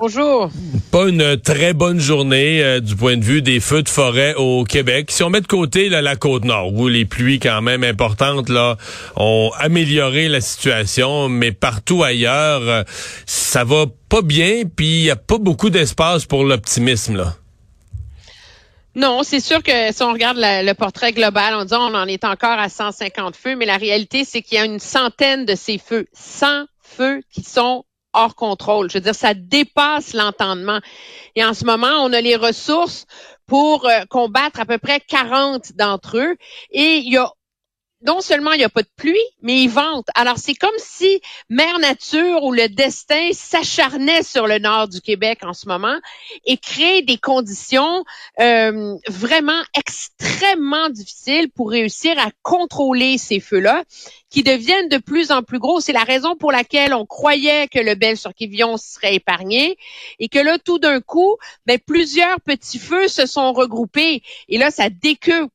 Bonjour. Pas une très bonne journée euh, du point de vue des feux de forêt au Québec. Si on met de côté là, la côte nord, où les pluies quand même importantes là ont amélioré la situation, mais partout ailleurs, euh, ça va pas bien, puis il y a pas beaucoup d'espace pour l'optimisme là. Non, c'est sûr que si on regarde la- le portrait global, on dit on en est encore à 150 feux, mais la réalité, c'est qu'il y a une centaine de ces feux, 100 feux qui sont hors contrôle. Je veux dire, ça dépasse l'entendement. Et en ce moment, on a les ressources pour euh, combattre à peu près 40 d'entre eux. Et il y a non seulement il n'y a pas de pluie, mais il vente. Alors, c'est comme si Mère Nature ou le destin s'acharnait sur le nord du Québec en ce moment et crée des conditions euh, vraiment extrêmement difficiles pour réussir à contrôler ces feux-là qui deviennent de plus en plus gros. C'est la raison pour laquelle on croyait que le bel sur Quévillon serait épargné et que là, tout d'un coup, ben, plusieurs petits feux se sont regroupés et là, ça décupe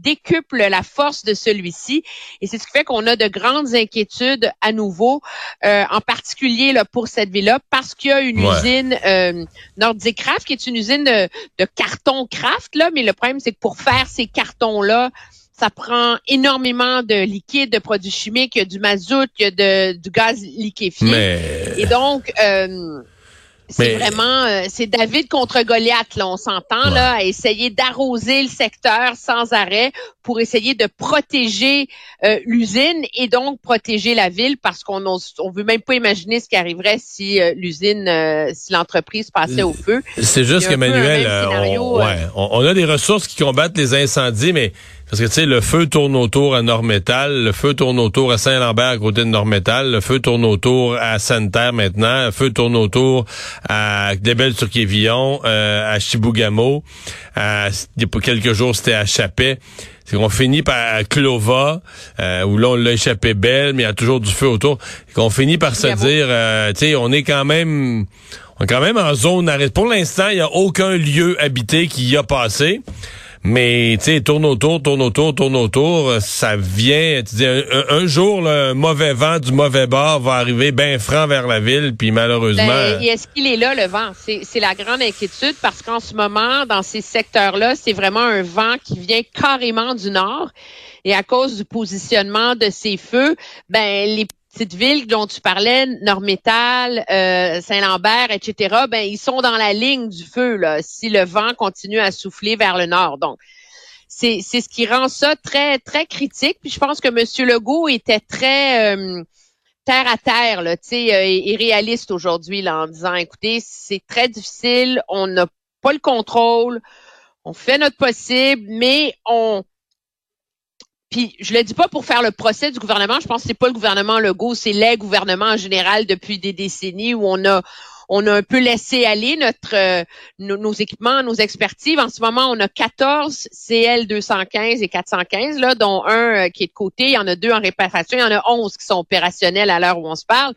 décuple la force de celui-ci. Et c'est ce qui fait qu'on a de grandes inquiétudes à nouveau, euh, en particulier là, pour cette ville-là, parce qu'il y a une Ouais. usine euh, Nordic Craft, qui est une usine de, de carton craft, là, mais le problème, c'est que pour faire ces cartons-là, ça prend énormément de liquide, de produits chimiques, il y a du mazout, il y a de, du gaz liquéfié. Mais Et donc, euh, c'est vraiment, euh, c'est David contre Goliath, là, on s'entend, Ouais. là, à essayer d'arroser le secteur sans arrêt pour essayer de protéger euh, l'usine et donc protéger la ville parce qu'on on veut même pas imaginer ce qui arriverait si euh, l'usine, euh, si l'entreprise passait au feu. C'est juste scénario, on, euh. ouais, on, on a des ressources qui combattent les incendies, mais parce que tu sais, le feu tourne autour à Nord-Métal, le feu tourne autour à Saint-Lambert à côté de Nord-Métal, le feu tourne autour à Sainte-Terre maintenant, le feu tourne autour à Débel-sur-Quévillon, euh, à Chibougamau, à, il y a pas quelques jours c'était à Chapet. C'est qu'on finit par Clova, euh, où là on l'a échappé belle, mais il y a toujours du feu autour. Et qu'on finit par se dire, euh, tu sais, on est quand même, on est quand même en zone arrêt. Pour l'instant, il n'y a aucun lieu habité qui y a passé. Mais, tu sais, tourne autour, tourne autour, tourne autour, euh, ça vient, tu dis, un, jour, un mauvais vent du mauvais bord va arriver bien franc vers la ville, puis malheureusement... Ben, et est-ce qu'il est là, le vent? C'est c'est la grande inquiétude parce qu'en ce moment, dans ces secteurs-là, c'est vraiment un vent qui vient carrément du nord. Et à cause du positionnement de ces feux, ben, les petites villes dont tu parlais, Nord-Métal, euh, Saint-Lambert, etc., ben, ils sont dans la ligne du feu, là, si le vent continue à souffler vers le nord. Donc, c'est ce qui rend ça très, très critique. Puis je pense que M. Legault était très... euh, terre à terre, là, euh, et, et réaliste aujourd'hui, en disant, écoutez, c'est très difficile, on n'a pas le contrôle, on fait notre possible, mais on, puis je le dis pas pour faire le procès du gouvernement, je pense que c'est pas le gouvernement Legault, c'est les gouvernements en général depuis des décennies où on a on a un peu laissé aller notre euh, nos, équipements, nos expertises. En ce moment, on a 14 CL 215 et 415 là, dont un euh, qui est de côté, il y en a deux en réparation, il y en a 11 qui sont opérationnels à l'heure où on se parle.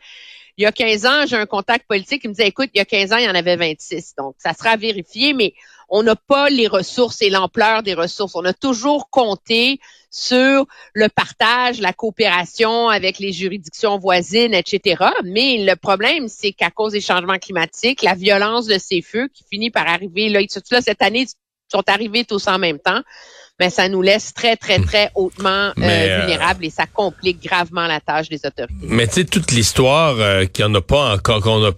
Il y a 15 ans, j'ai un contact politique qui me disait écoute, il y a 15 ans, il y en avait 26. Donc ça sera vérifié mais on n'a pas les ressources et l'ampleur des ressources. On a toujours compté sur le partage, la coopération avec les juridictions voisines, etc. Mais le problème, c'est qu'à cause des changements climatiques, la violence de ces feux qui finit par arriver, là, surtout là, cette année, ils sont arrivés tous en même temps, mais ça nous laisse très, très, très hautement euh, euh, vulnérables et ça complique gravement la tâche des autorités. Mais tu sais, toute l'histoire euh, qu'il n'y en a pas encore, qu'on n'a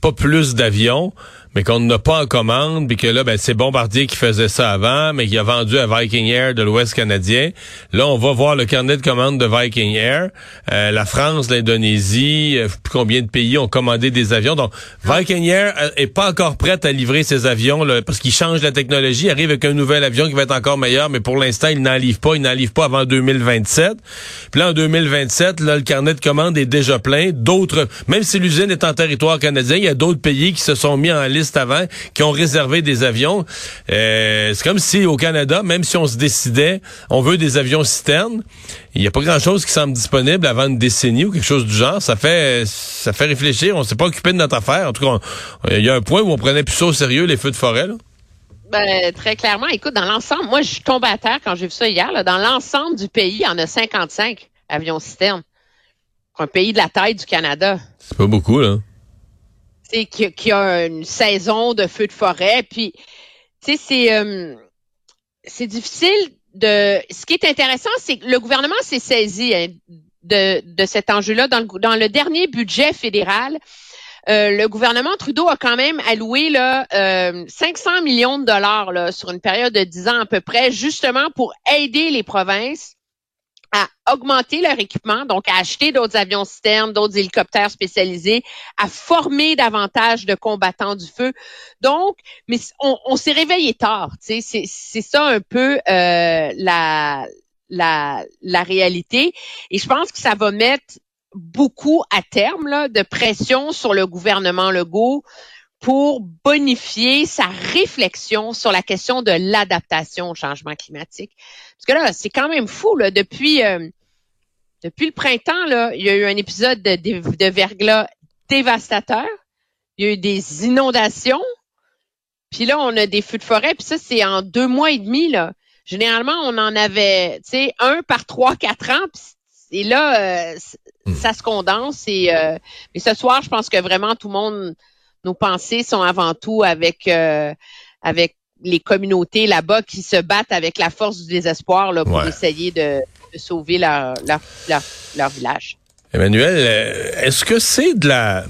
pas plus d'avions, mais qu'on n'a pas en commande, puis que là, ben, c'est Bombardier qui faisait ça avant, mais qui a vendu à Viking Air de l'Ouest canadien. Là, on va voir le carnet de commande de Viking Air. Euh, la France, l'Indonésie, euh, combien de pays ont commandé des avions. Donc, Viking Air euh, est pas encore prête à livrer ses avions là, parce qu'il change la technologie, arrive avec un nouvel avion qui va être encore meilleur, mais pour l'instant, il n'en livre pas. Il n'en pas avant 2027. Puis là, en 2027, là, le carnet de commande est déjà plein. D'autres, même si l'usine est en territoire canadien, il y a d'autres pays qui se sont mis en liste avant, qui ont réservé des avions. Euh, c'est comme si au Canada, même si on se décidait, on veut des avions citernes, il n'y a pas grand-chose qui semble disponible avant une décennie ou quelque chose du genre. Ça fait ça fait réfléchir. On s'est pas occupé de notre affaire. En tout cas, il y a un point où on prenait plus ça au sérieux, les feux de forêt. Là. Ben, très clairement, écoute, dans l'ensemble, moi, je suis tombée à terre quand j'ai vu ça hier. Là, dans l'ensemble du pays, il y en a 55 avions citernes. Un pays de la taille du Canada. C'est pas beaucoup, là qui, qui, a une saison de feux de forêt. Puis, sais, c'est euh, c'est difficile de. Ce qui est intéressant, c'est que le gouvernement s'est saisi hein, de, de cet enjeu-là dans le, dans le dernier budget fédéral. Euh, le gouvernement Trudeau a quand même alloué là, euh, 500 millions de dollars là, sur une période de 10 ans à peu près, justement pour aider les provinces à augmenter leur équipement, donc à acheter d'autres avions citernes, d'autres hélicoptères spécialisés, à former davantage de combattants du feu. Donc, mais on, s'est réveillé tard. C'est, ça un peu euh, la, la, la réalité. Et je pense que ça va mettre beaucoup à terme là, de pression sur le gouvernement Legault pour bonifier sa réflexion sur la question de l'adaptation au changement climatique. Parce que là, c'est quand même fou, là, depuis, euh, depuis le printemps, là, il y a eu un épisode de, de, verglas dévastateur. Il y a eu des inondations. Puis là, on a des feux de forêt. Puis ça, c'est en deux mois et demi, là. Généralement, on en avait, tu sais, un par trois, quatre ans. et là, euh, hmm. ça se condense. Et, euh, mais ce soir, je pense que vraiment tout le monde nos pensées sont avant tout avec euh, avec les communautés là-bas qui se battent avec la force du désespoir là, pour essayer de, sauver leur, leur, leur village. Emmanuel, euh, est-ce que c'est de la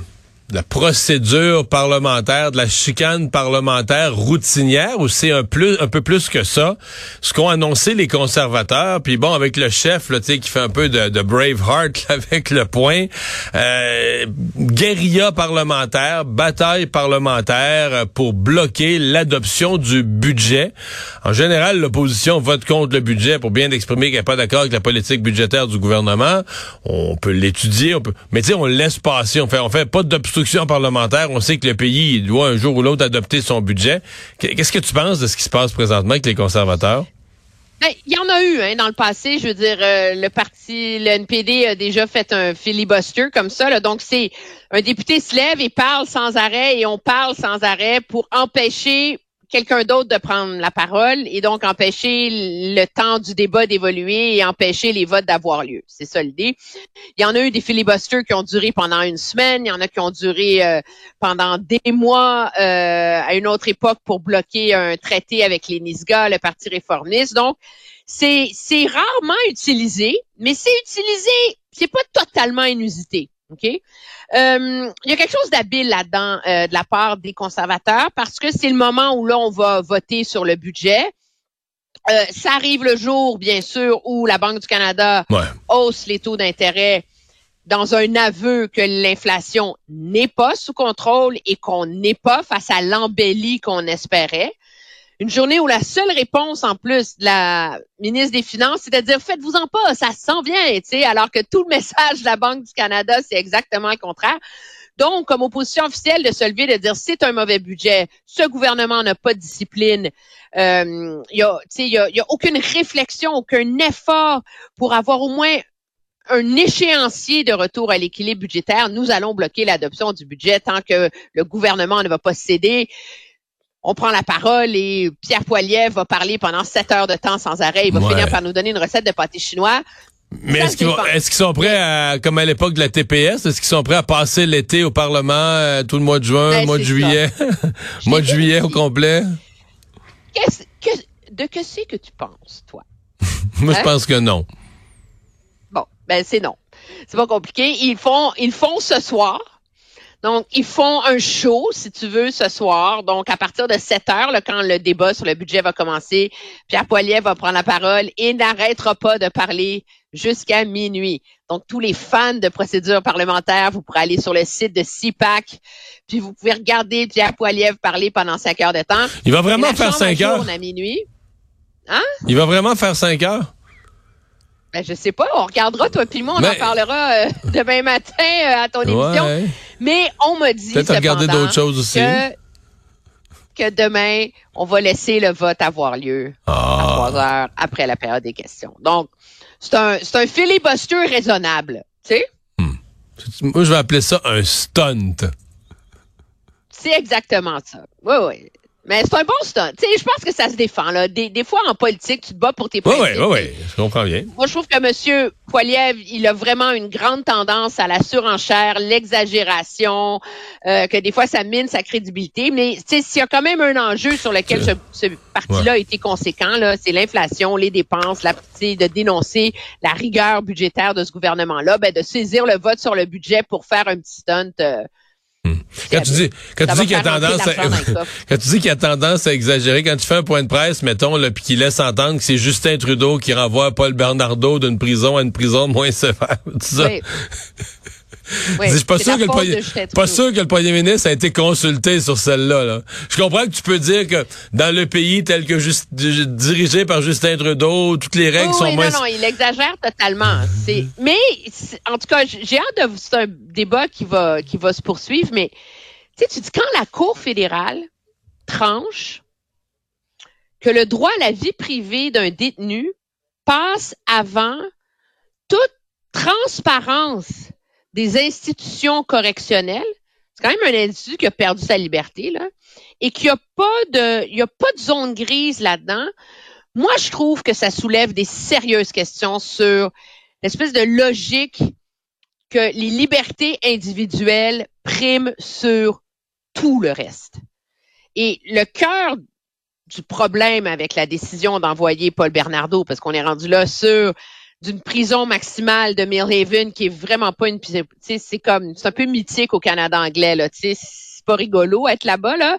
la procédure parlementaire, de la chicane parlementaire routinière, ou c'est un plus, un peu plus que ça, ce qu'ont annoncé les conservateurs, puis bon, avec le chef, là, qui fait un peu de, de Braveheart avec le point, euh, guérilla parlementaire, bataille parlementaire pour bloquer l'adoption du budget. En général, l'opposition vote contre le budget pour bien exprimer qu'elle n'est pas d'accord avec la politique budgétaire du gouvernement. On peut l'étudier, on peut, mais tu sais, on laisse passer, on fait, on fait pas d'obstruction parlementaire, on sait que le pays doit un jour ou l'autre adopter son budget. Qu'est-ce que tu penses de ce qui se passe présentement avec les conservateurs? Ben, il y en a eu hein, dans le passé. Je veux dire, euh, le parti, le NPD a déjà fait un filibuster comme ça. Donc, c'est un député se lève et parle sans arrêt et on parle sans arrêt pour empêcher quelqu'un d'autre de prendre la parole et donc empêcher le temps du débat d'évoluer et empêcher les votes d'avoir lieu. C'est ça l'idée. Il y en a eu des filibusters qui ont duré pendant une semaine, il y en a qui ont duré euh, pendant des mois euh, à une autre époque pour bloquer un traité avec les Nisga, le Parti réformiste. Donc, c'est rarement utilisé, mais c'est utilisé, c'est pas totalement inusité. OK? Euh, il y a quelque chose d'habile là-dedans euh, de la part des conservateurs parce que c'est le moment où là, on va voter sur le budget. Euh, ça arrive le jour, bien sûr, où la Banque du Canada hausse les taux d'intérêt dans un aveu que l'inflation n'est pas sous contrôle et qu'on n'est pas face à l'embellie qu'on espérait. Une journée où la seule réponse en plus de la ministre des Finances, c'est de dire faites-vous-en pas, ça s'en vient, tu sais, alors que tout le message de la Banque du Canada, c'est exactement le contraire. Donc, comme opposition officielle, de se lever, de dire c'est un mauvais budget, ce gouvernement n'a pas de discipline, euh, il y a, il y a, y a aucune réflexion, aucun effort pour avoir au moins un échéancier de retour à l'équilibre budgétaire. Nous allons bloquer l'adoption du budget tant que le gouvernement ne va pas céder on prend la parole et Pierre Poilievre va parler pendant sept heures de temps sans arrêt. Il va finir par nous donner une recette de pâté chinois. Mais est-ce qu'ils sont prêts à, comme à l'époque de la TPS, est-ce qu'ils sont prêts à passer l'été au Parlement euh, tout le mois de juin, ben, mois de juillet, mois de juillet au complet? de que c'est que tu penses, toi? Moi, je hein? pense que non. Bon, ben c'est non. C'est pas compliqué. Ils font, ils font ce soir Donc, ils font un show, si tu veux, ce soir. Donc, à partir de 7 heures, là, quand le débat sur le budget va commencer, Pierre Poilievre va prendre la parole et n'arrêtera pas de parler jusqu'à minuit. Donc, tous les fans de procédure parlementaire, vous pourrez aller sur le site de CIPAC, puis vous pouvez regarder Pierre Poilievre parler pendant 5 heures de temps. Il va vraiment faire Chambre 5 heures? à minuit. Il va vraiment faire 5 heures? Ben, je sais pas, on regardera, toi puis moi, on en parlera euh, demain matin euh, à ton émission. Mais on m'a dit Peut-être regarder cependant, d'autres choses aussi. Que, que demain, on va laisser le vote avoir lieu à Ah. 3 heures après la période des questions. Donc, c'est un, c'est un filibuster raisonnable. Tu sais? Moi, je vais appeler ça un stunt. C'est exactement ça. Oui, oui. Mais c'est un bon stunt. Tu sais, je pense que ça se défend. Là. Des, des fois, en politique, tu te bats pour tes principes. oui, oui, oui. Je comprends bien. Moi, je trouve que M. Poiliev, il a vraiment une grande tendance à la surenchère, l'exagération, euh, que des fois, ça mine sa crédibilité. Mais tu sais, s'il y a quand même un enjeu sur lequel ce, ce parti-là a été conséquent, là, c'est l'inflation, les dépenses, la, de dénoncer la rigueur budgétaire de ce gouvernement-là, ben, de saisir le vote sur le budget pour faire un petit stunt. euh, Quand tu dis, quand tu dis qu'il y a tendance à, quand tu dis qu'il a tendance à exagérer, quand tu fais un point de presse, mettons, là, puis qu'il laisse entendre que c'est Justin Trudeau qui renvoie Paul Bernardo d'une prison à une prison moins sévère. Tu ça? oui. Oui, Je suis pas sûr que le premier, de Justin pas Trudeau. sûr que le premier ministre a été consulté sur celle-là. Là. Je comprends que tu peux dire que dans le pays tel que juste, dirigé par Justin Trudeau, toutes les règles Oui, sont oui, moins. non, non, il exagère totalement. Mais en tout cas, j'ai hâte de. C'est un débat qui va qui va se poursuivre, mais tu dis quand la Cour fédérale tranche que le droit à la vie privée d'un détenu passe avant toute transparence des institutions correctionnelles. C'est quand même un individu qui a perdu sa liberté là, et qu'il n'y a pas de, il y a pas de zone grise là-dedans. Moi, je trouve que ça soulève des sérieuses questions sur l'espèce de logique que les libertés individuelles priment sur tout le reste. Et le cœur du problème avec la décision d'envoyer Paul Bernardo, parce qu'on est rendu là sur d'une prison maximale de Millhaven qui est vraiment pas une, tu sais, c'est comme, c'est un peu mythique au Canada anglais là, tu sais, c'est pas rigolo être là-bas là,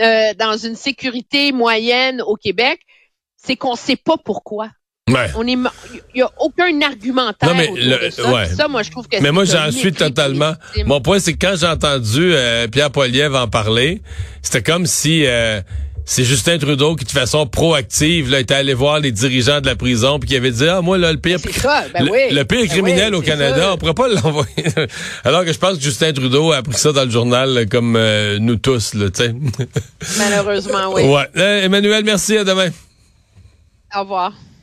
euh, dans une sécurité moyenne au Québec, c'est qu'on sait pas pourquoi. Ouais. On est, il y a aucun argumentaire Non, mais le- de ça. ouais. Ça, moi, je trouve que Mais moi, j'en suis totalement. Mon point, c'est que quand j'ai entendu euh, Pierre Poilievre en parler, c'était comme si euh, c'est Justin Trudeau qui, de façon proactive, là, était allé voir les dirigeants de la prison puis qui avait dit, ah, moi, là, le pire, ça, ben le, oui. le pire Ben criminel oui, au Canada, ça. on pourrait pas l'envoyer. Alors que je pense que Justin Trudeau a appris ça dans le journal comme euh, nous tous, là, tu sais. Malheureusement, oui. Ouais. Euh, Emmanuel, merci, à demain. Au revoir.